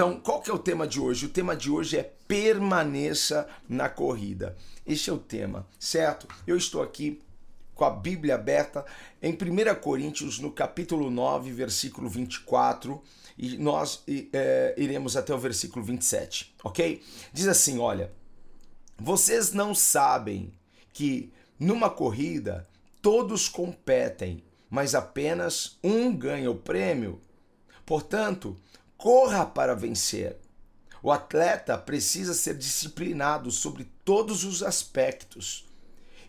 Então, qual que é o tema de hoje? O tema de hoje é permaneça na corrida. Este é o tema, certo? Eu estou aqui com a Bíblia aberta em 1 Coríntios, no capítulo 9, versículo 24, e nós é, iremos até o versículo 27, ok? Diz assim: olha, vocês não sabem que numa corrida todos competem, mas apenas um ganha o prêmio. Portanto, corra para vencer. O atleta precisa ser disciplinado sobre todos os aspectos.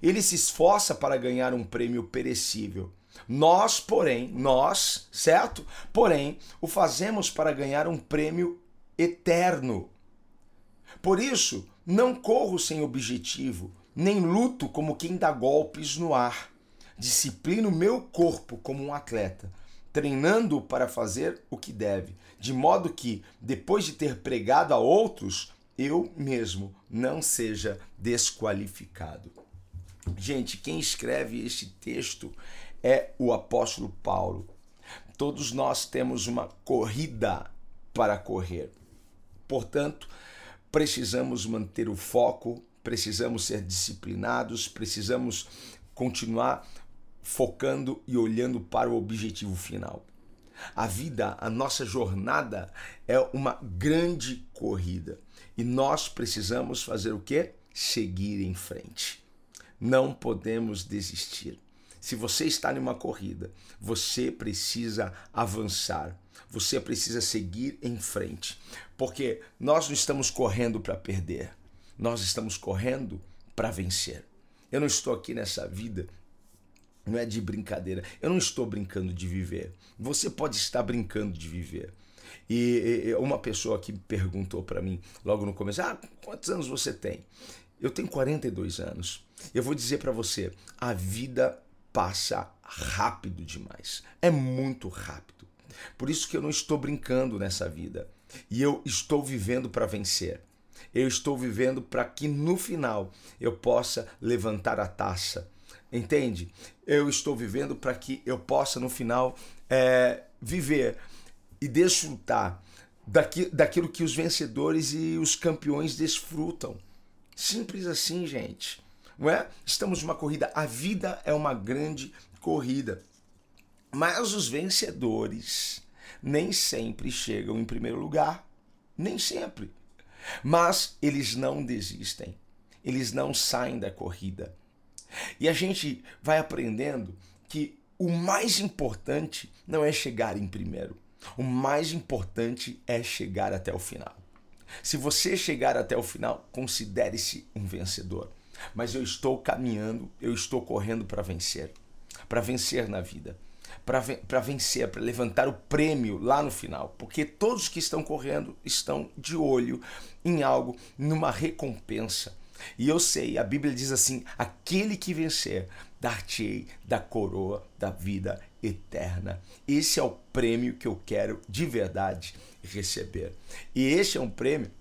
Ele se esforça para ganhar um prêmio perecível. Nós, porém, nós, certo? Porém, o fazemos para ganhar um prêmio eterno. Por isso, não corro sem objetivo, nem luto como quem dá golpes no ar. Disciplino meu corpo como um atleta treinando para fazer o que deve, de modo que, depois de ter pregado a outros, eu mesmo não seja desqualificado. Gente, quem escreve este texto é o apóstolo Paulo. Todos nós temos uma corrida para correr. Portanto, precisamos manter o foco, precisamos ser disciplinados, precisamos continuar focando e olhando para o objetivo final. A vida, a nossa jornada é uma grande corrida e nós precisamos fazer o que? Seguir em frente. Não podemos desistir. Se você está em uma corrida, você precisa avançar. Você precisa seguir em frente, porque nós não estamos correndo para perder. Nós estamos correndo para vencer. Eu não estou aqui nessa vida não é de brincadeira. Eu não estou brincando de viver. Você pode estar brincando de viver. E, uma pessoa que perguntou para mim logo no começo: Ah, quantos anos você tem? Eu tenho 42 anos. Eu vou dizer para você: a vida passa rápido demais. É muito rápido. Por isso que eu não estou brincando nessa vida. E eu estou vivendo para vencer. Eu estou vivendo para que no final eu possa levantar a taça Entende? Eu estou vivendo para que eu possa, no final, é, viver e desfrutar daqui, daquilo que os vencedores e os campeões desfrutam. Simples assim, gente. Não é? Estamos numa corrida. A vida é uma grande corrida. Mas os vencedores nem sempre chegam em primeiro lugar. Nem sempre. Mas eles não desistem. Eles não saem da corrida. E a gente vai aprendendo que o mais importante não é chegar em primeiro. O mais importante é chegar até o final. Se você chegar até o final, considere-se um vencedor. Mas eu estou caminhando, eu estou correndo para vencer. Para vencer na vida. Para vencer, para levantar o prêmio lá no final. Porque todos que estão correndo estão de olho em algo, numa recompensa. E eu sei, a Bíblia diz assim: aquele que vencer, dar-te-ei da coroa da vida eterna. Esse é o prêmio que eu quero de verdade receber. E esse é um prêmio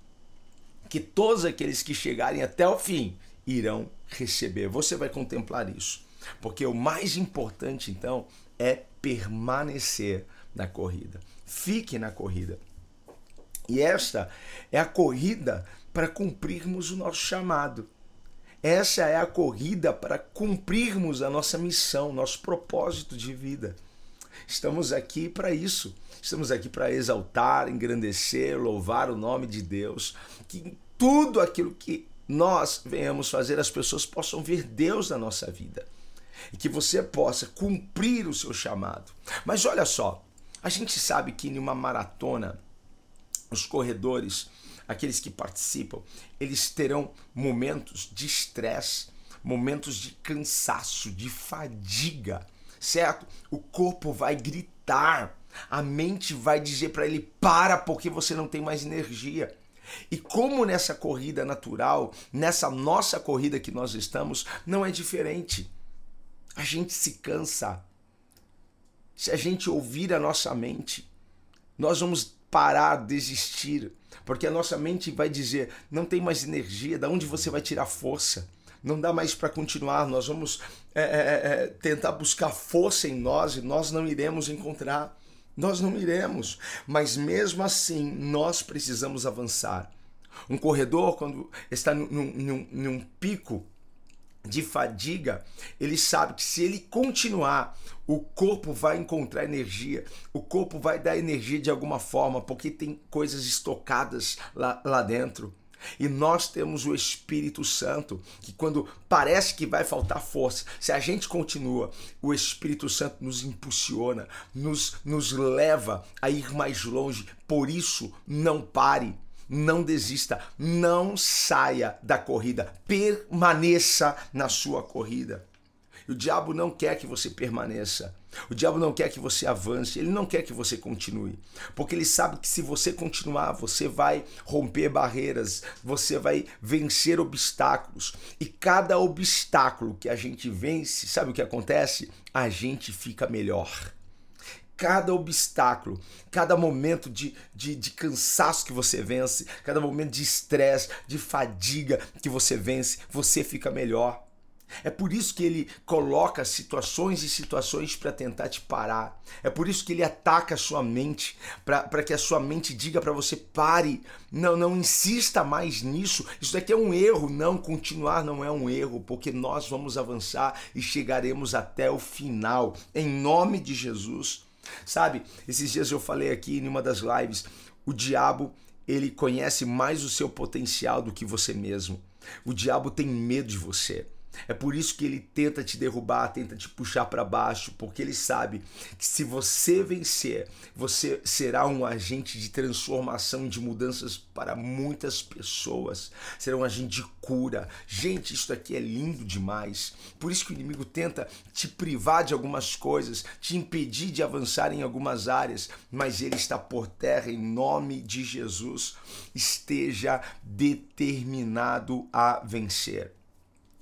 que todos aqueles que chegarem até o fim irão receber. Você vai contemplar isso. Porque o mais importante, então, é permanecer na corrida. Fique na corrida. E esta é a corrida para cumprirmos o nosso chamado. Essa é a corrida para cumprirmos a nossa missão, nosso propósito de vida. Estamos aqui para isso. Estamos aqui para exaltar, engrandecer, louvar o nome de Deus. Que tudo aquilo que nós venhamos fazer, as pessoas possam ver Deus na nossa vida. E que você possa cumprir o seu chamado. Mas olha só, a gente sabe que em uma maratona, os corredores aqueles que participam, eles terão momentos de estresse, momentos de cansaço, de fadiga, certo? O corpo vai gritar, A mente vai dizer para ele: para, porque você não tem mais energia. E como nessa corrida natural, nessa nossa corrida que nós estamos, não é diferente. A gente se cansa. Se a gente ouvir a nossa mente, nós vamos parar, desistir, porque a nossa mente vai dizer: não tem mais energia, da onde você vai tirar força? Não dá mais para continuar, nós vamos é, é, é, tentar buscar força em nós e nós não iremos encontrar. Nós não iremos, mas mesmo assim nós precisamos avançar. Um corredor, quando está num, num, num pico de fadiga, ele sabe que se ele continuar, o corpo vai encontrar energia, o corpo vai dar energia de alguma forma, porque tem coisas estocadas lá, lá dentro. E nós temos o Espírito Santo, que quando parece que vai faltar força, se a gente continua, o Espírito Santo nos impulsiona, nos, nos leva a ir mais longe. Por isso, não pare não desista, não saia da corrida, permaneça na sua corrida. O diabo não quer que você permaneça. O diabo não quer que você avance, ele não quer que você continue, porque ele sabe que se você continuar, você vai romper barreiras, você vai vencer obstáculos. E cada obstáculo que a gente vence, sabe o que acontece? A gente fica melhor cada obstáculo, cada momento de, de, de, cansaço que você vence, cada momento de estresse, de fadiga que você vence, você fica melhor. É por isso que ele coloca situações e situações para tentar te parar. É por isso que ele ataca a sua mente, para que a sua mente diga para você: pare, não, não insista mais nisso. Isso daqui é um erro. Não, continuar não é um erro, porque nós vamos avançar e chegaremos até o final. Em nome de Jesus. Sabe, esses dias eu falei aqui em uma das lives, o diabo, ele conhece mais o seu potencial do que você mesmo. O diabo tem medo de você. É por isso que ele tenta te derrubar, tenta te puxar para baixo, porque ele sabe que se você vencer, você será um agente de transformação, de mudanças para muitas pessoas. Será um agente de cura. Gente, isso aqui é lindo demais. Por isso que o inimigo tenta te privar de algumas coisas, te impedir de avançar em algumas áreas, mas ele está por terra em nome de Jesus. Esteja determinado a vencer.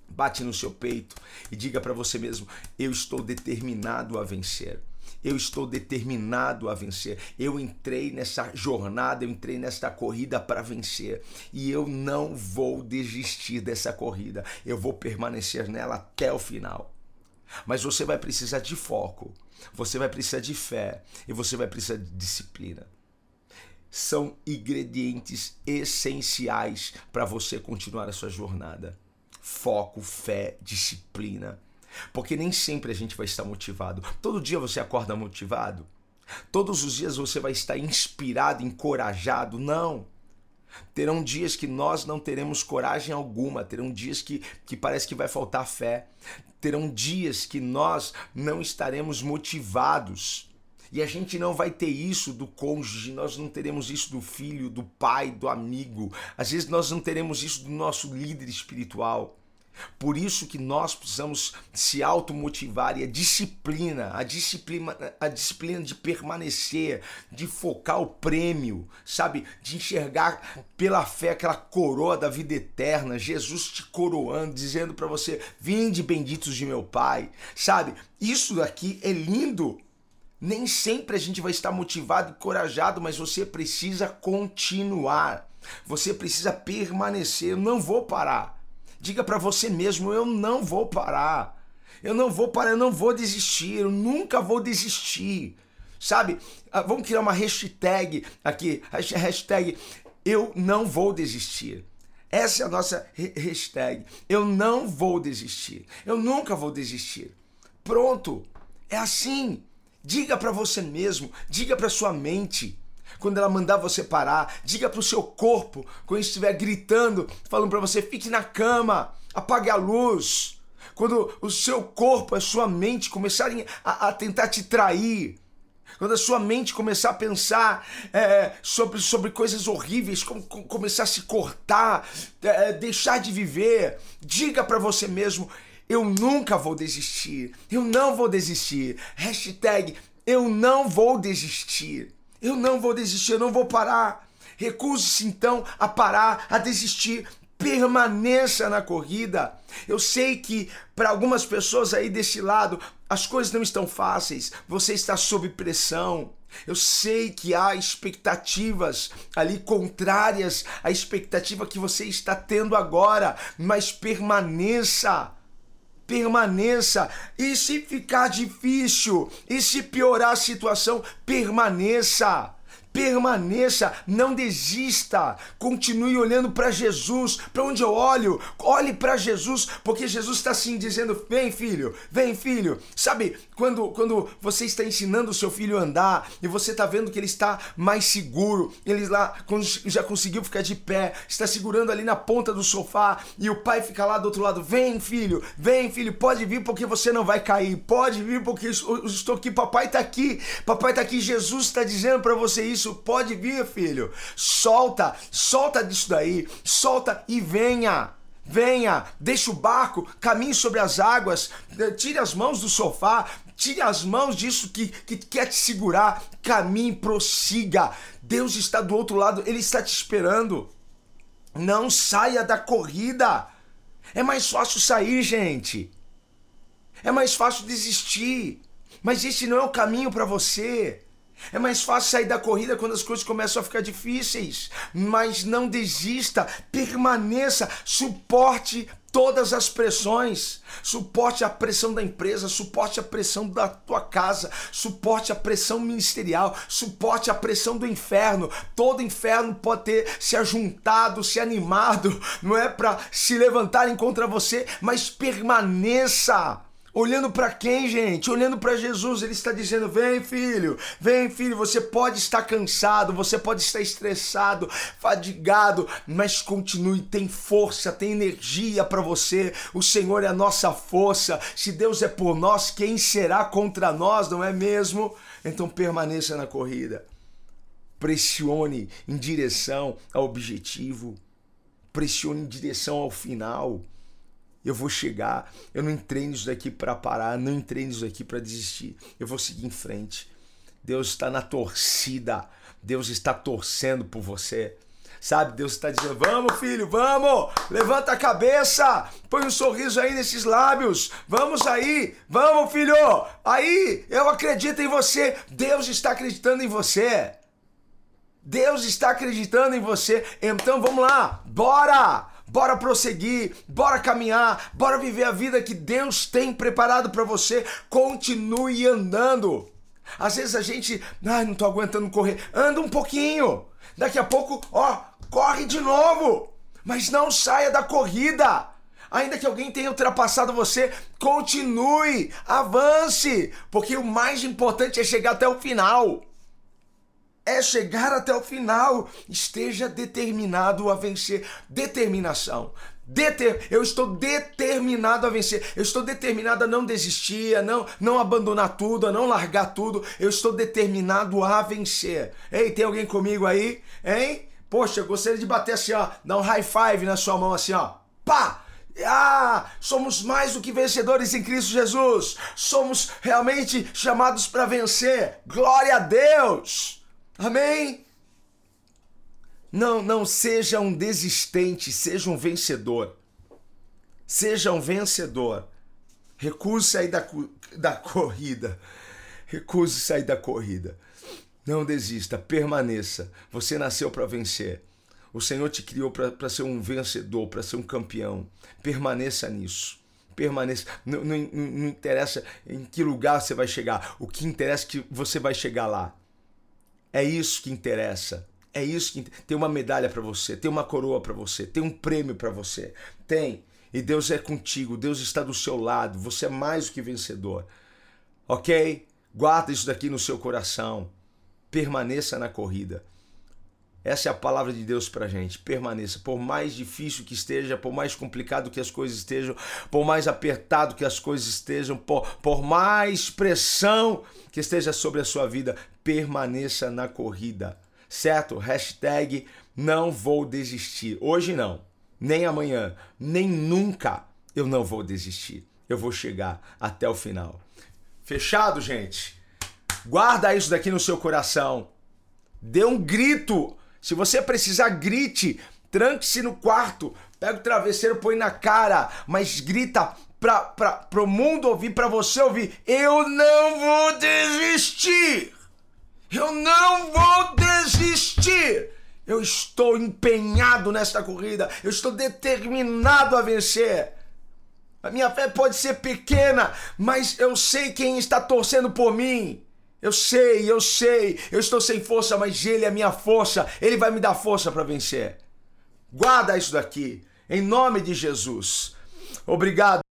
Bate no seu peito e diga para você mesmo: eu estou determinado a vencer. Eu estou determinado a vencer. Eu entrei nessa jornada, eu entrei nesta corrida para vencer. E eu não vou desistir dessa corrida. Eu vou permanecer nela até o final. Mas você vai precisar de foco, você vai precisar de fé e você vai precisar de disciplina. São ingredientes essenciais para você continuar a sua jornada foco, fé, disciplina. Porque nem sempre a gente vai estar motivado. Todo dia você acorda motivado? Todos os dias você vai estar inspirado, encorajado? Não. Terão dias que nós não teremos coragem alguma, terão dias que, que parece que vai faltar fé, terão dias que nós não estaremos motivados. E a gente não vai ter isso do cônjuge, nós não teremos isso do filho, do pai, do amigo. Às vezes nós não teremos isso do nosso líder espiritual. Por isso que nós precisamos se automotivar e a disciplina, a disciplina, a disciplina de permanecer, de focar o prêmio, sabe? De enxergar pela fé aquela coroa da vida eterna, Jesus te coroando, dizendo para você: "Vinde benditos de meu Pai". Sabe? Isso daqui é lindo. Nem sempre a gente vai estar motivado e corajado, mas você precisa continuar. Você precisa permanecer. Eu não vou parar. Diga para você mesmo: eu não vou parar. Eu não vou parar, eu não vou desistir, eu nunca vou desistir. Sabe? Ah, vamos criar uma hashtag aqui, hashtag eu não vou desistir. Essa é a nossa hashtag. Eu não vou desistir. Eu nunca vou desistir. Pronto. É assim. Diga para você mesmo, diga para sua mente quando ela mandar você parar. Diga para o seu corpo, quando estiver gritando, falando para você, fique na cama, apague a luz. Quando o seu corpo, a sua mente começarem a, a tentar te trair, quando a sua mente começar a pensar é, sobre, sobre coisas horríveis, como, como começar a se cortar, é, deixar de viver, diga para você mesmo: eu nunca vou desistir, eu não vou desistir. Hashtag Eu não vou desistir. Eu não vou desistir, eu não vou parar. Recuse-se então a parar, a desistir. Permaneça na corrida. Eu sei que para algumas pessoas aí desse lado as coisas não estão fáceis, você está sob pressão. Eu sei que há expectativas ali contrárias à expectativa que você está tendo agora, mas permaneça permaneça. E se ficar difícil, e se piorar a situação, permaneça permaneça, não desista, continue olhando para Jesus. Para onde eu olho, olhe para Jesus, porque Jesus está assim dizendo: Vem, filho, vem, filho. Sabe, quando, quando você está ensinando o seu filho a andar e você está vendo que ele está mais seguro, ele lá já conseguiu ficar de pé, está segurando ali na ponta do sofá e o pai fica lá do outro lado: Vem, filho, vem, filho, pode vir porque você não vai cair, pode vir porque eu estou aqui, papai está aqui, papai está aqui, Jesus está dizendo para você isso isso, pode vir, filho. Solta, solta disso daí, solta e venha. Venha, deixa o barco, caminhe sobre as águas, tire as mãos do sofá, tire as mãos disso que, que quer te segurar, caminhe, prossiga. Deus está do outro lado, Ele está te esperando. Não saia da corrida. É mais fácil sair, gente. É mais fácil desistir. Mas esse não é o caminho para você. É mais fácil sair da corrida quando as coisas começam a ficar difíceis. Mas não desista, permaneça, suporte todas as pressões. Suporte a pressão da empresa, suporte a pressão da tua casa, suporte a pressão ministerial, suporte a pressão do inferno. Todo inferno pode ter se ajuntado, se animado, não é para se levantarem contra você, mas permaneça Olhando para quem, gente? Olhando para Jesus, ele está dizendo: Vem, filho, vem, filho. Você pode estar cansado, você pode estar estressado, fadigado, mas continue. Tem força, tem energia para você. O Senhor é a nossa força. Se Deus é por nós, quem será contra nós, não é mesmo? Então permaneça na corrida. Pressione em direção ao objetivo. Pressione em direção ao final eu vou chegar. Eu não entrei nisso daqui para parar, não entrei nisso daqui para desistir. Eu vou seguir em frente. Deus está na torcida. Deus está torcendo por você. Sabe, Deus está dizendo: Vamos, filho, vamos! Levanta a cabeça, põe um sorriso aí nesses lábios. Vamos aí, vamos, filho! Aí, eu acredito em você. Deus está acreditando em você. Deus está acreditando em você. Então vamos lá, bora! Bora prosseguir, bora caminhar, bora viver a vida que Deus tem preparado para você. Continue andando. Às vezes a gente, ai, não tô aguentando correr. Anda um pouquinho. Daqui a pouco, ó, corre de novo. Mas não saia da corrida. Ainda que alguém tenha ultrapassado você, continue, avance, porque o mais importante é chegar até o final é chegar até o final. Esteja determinado a vencer. Determinação. Deter... Eu estou determinado a vencer. Eu estou determinado a não desistir, a não, não abandonar tudo, a não largar tudo. Eu estou determinado a vencer. Ei, tem alguém comigo aí? Hein? Poxa, eu gostaria de bater assim, ó, dar um high five na sua mão assim, ó. Pá! Ah, somos mais do que vencedores em Cristo Jesus. Somos realmente chamados para vencer. Glória a Deus! Amém? Não, não seja um desistente, seja um vencedor. Seja um vencedor. Recuse sair da, da corrida. Recuse sair da corrida. Não desista, permaneça. Você nasceu para vencer. O Senhor te criou para ser um vencedor, para ser um campeão. Permaneça nisso. Permaneça. Não, não, não interessa em que lugar você vai chegar. O que interessa é que você vai chegar lá. É isso que interessa. É isso que tem uma medalha para você, tem uma coroa para você, tem um prêmio para você. Tem. E Deus é contigo, Deus está do seu lado, você é mais do que vencedor. OK? Guarda isso daqui no seu coração. Permaneça na corrida. Essa é a palavra de Deus para gente. Permaneça. Por mais difícil que esteja, por mais complicado que as coisas estejam, por mais apertado que as coisas estejam, por, por mais pressão que esteja sobre a sua vida, permaneça na corrida. Certo? Hashtag não vou desistir. Hoje não, nem amanhã, nem nunca eu não vou desistir. Eu vou chegar até o final. Fechado, gente? Guarda isso daqui no seu coração. Dê um grito. Se você precisar, grite. Tranque-se no quarto. Pega o travesseiro, põe na cara, mas grita para o mundo ouvir, para você ouvir. Eu não vou desistir. Eu não vou desistir. Eu estou empenhado nesta corrida. Eu estou determinado a vencer. A minha fé pode ser pequena, mas eu sei quem está torcendo por mim. Eu sei, eu sei, eu estou sem força, mas Ele é minha força. Ele vai me dar força para vencer. Guarda isso daqui, em nome de Jesus. Obrigado.